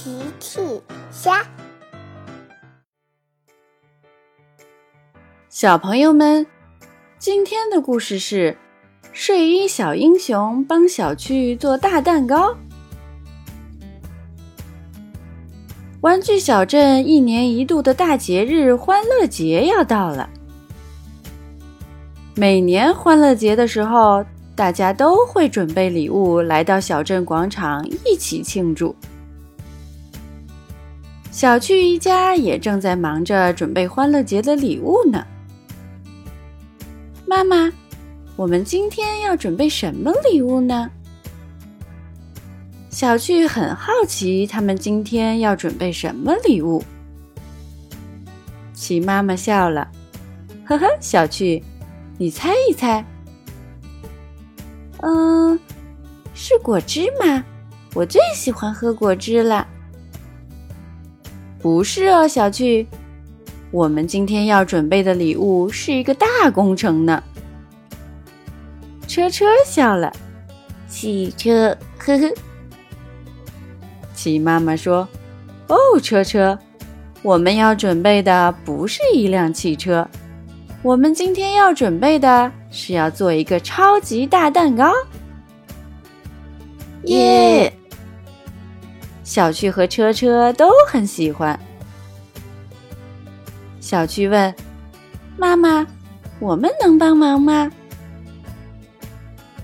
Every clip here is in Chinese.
奇趣虾，小朋友们，今天的故事是睡衣小英雄帮小趣做大蛋糕。玩具小镇一年一度的大节日欢乐节要到了。每年欢乐节的时候，大家都会准备礼物来到小镇广场一起庆祝。小趣一家也正在忙着准备欢乐节的礼物呢。妈妈，我们今天要准备什么礼物呢？小趣很好奇，他们今天要准备什么礼物。齐妈妈笑了，呵呵，小趣，你猜一猜。嗯，是果汁吗？我最喜欢喝果汁了。不是哦，小趣，我们今天要准备的礼物是一个大工程呢。车车笑了，汽车，呵呵。齐妈妈说：“哦，车车，我们要准备的不是一辆汽车，我们今天要准备的是要做一个超级大蛋糕。”耶！小趣和车车都很喜欢。小趣问：“妈妈，我们能帮忙吗？”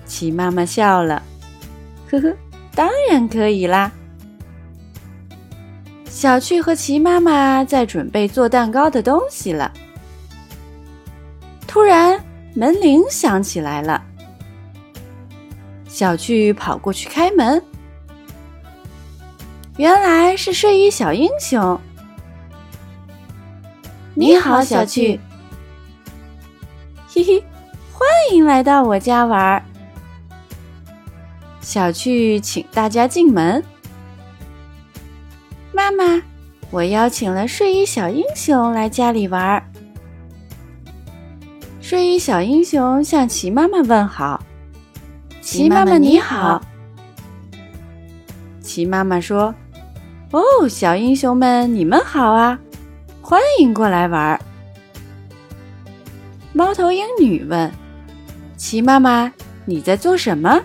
齐妈妈笑了：“呵呵，当然可以啦。”小趣和齐妈妈在准备做蛋糕的东西了。突然，门铃响起来了。小趣跑过去开门，原来是睡衣小英雄。你好，小趣。嘿嘿，欢迎来到我家玩。小趣请大家进门。妈妈，我邀请了睡衣小英雄来家里玩。睡衣小英雄向齐妈妈问好：“齐妈妈你好。”齐妈妈说：“哦，小英雄们，你们好啊，欢迎过来玩。”猫头鹰女问：“齐妈妈，你在做什么？”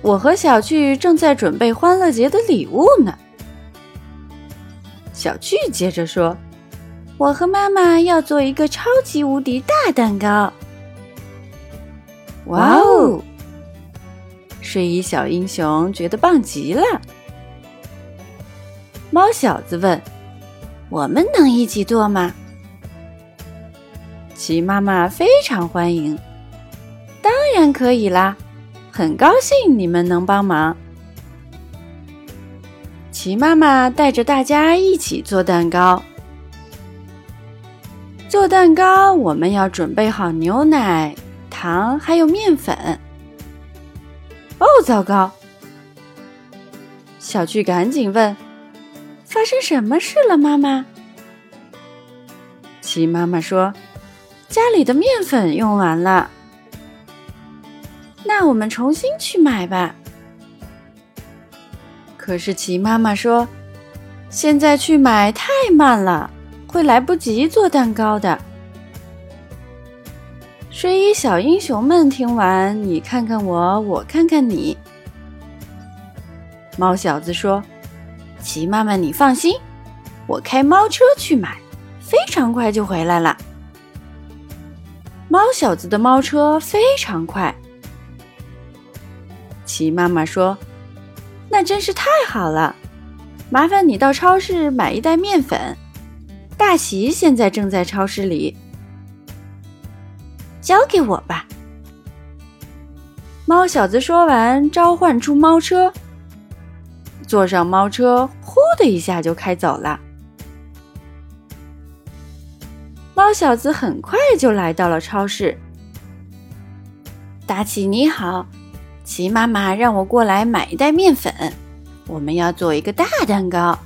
我和小趣正在准备欢乐节的礼物呢。小趣接着说：“我和妈妈要做一个超级无敌大蛋糕。”哇哦！睡衣小英雄觉得棒极了。猫小子问：“我们能一起做吗？”齐妈妈非常欢迎，当然可以啦。很高兴你们能帮忙。齐妈妈带着大家一起做蛋糕。做蛋糕，我们要准备好牛奶、糖还有面粉。哦，糟糕！小趣赶紧问：“发生什么事了，妈妈？”齐妈妈说：“家里的面粉用完了。”那我们重新去买吧。可是齐妈妈说：“现在去买太慢了，会来不及做蛋糕的。”睡衣小英雄们听完，你看看我，我看看你。猫小子说：“齐妈妈，你放心，我开猫车去买，非常快就回来了。”猫小子的猫车非常快。齐妈妈说：“那真是太好了，麻烦你到超市买一袋面粉。大齐现在正在超市里，交给我吧。”猫小子说完，召唤出猫车，坐上猫车，呼的一下就开走了。猫小子很快就来到了超市。大奇你好。齐妈妈让我过来买一袋面粉，我们要做一个大蛋糕。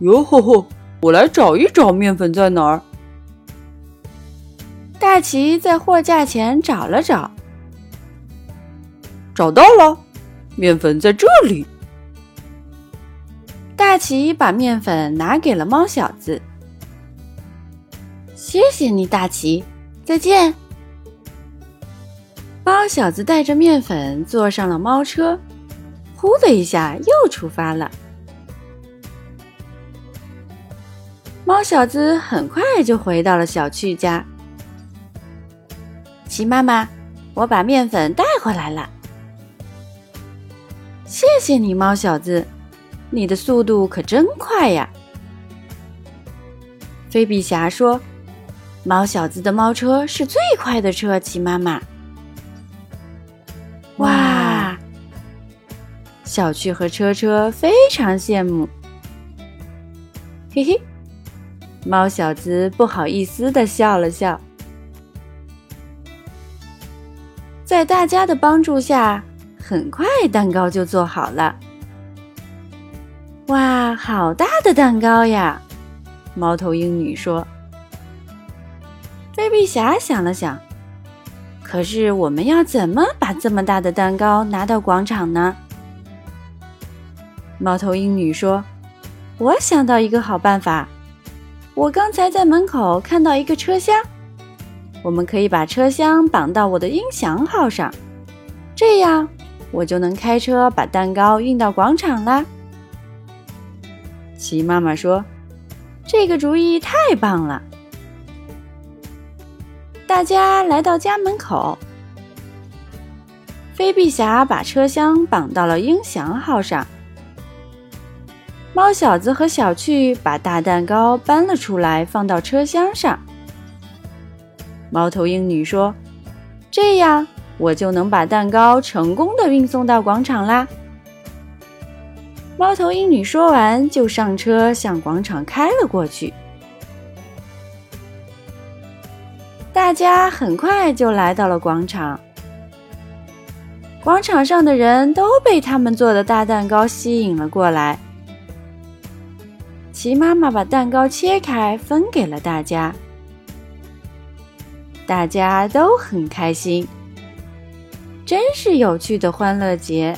哟吼吼！我来找一找面粉在哪儿。大奇在货架前找了找，找到了，面粉在这里。大奇把面粉拿给了猫小子。谢谢你，大奇，再见。猫小子带着面粉坐上了猫车，呼的一下又出发了。猫小子很快就回到了小趣家。奇妈妈，我把面粉带回来了。谢谢你，猫小子，你的速度可真快呀！菲比侠说：“猫小子的猫车是最快的车。”奇妈妈。哇！小趣和车车非常羡慕。嘿嘿。猫小子不好意思的笑了笑，在大家的帮助下，很快蛋糕就做好了。哇，好大的蛋糕呀！猫头鹰女说。菲比侠想了想，可是我们要怎么把这么大的蛋糕拿到广场呢？猫头鹰女说：“我想到一个好办法。”我刚才在门口看到一个车厢，我们可以把车厢绑到我的音响号上，这样我就能开车把蛋糕运到广场啦。齐妈妈说：“这个主意太棒了！”大家来到家门口，飞碧侠把车厢绑到了音响号上。猫小子和小趣把大蛋糕搬了出来，放到车厢上。猫头鹰女说：“这样我就能把蛋糕成功的运送到广场啦。”猫头鹰女说完，就上车向广场开了过去。大家很快就来到了广场，广场上的人都被他们做的大蛋糕吸引了过来。齐妈妈把蛋糕切开，分给了大家，大家都很开心，真是有趣的欢乐节。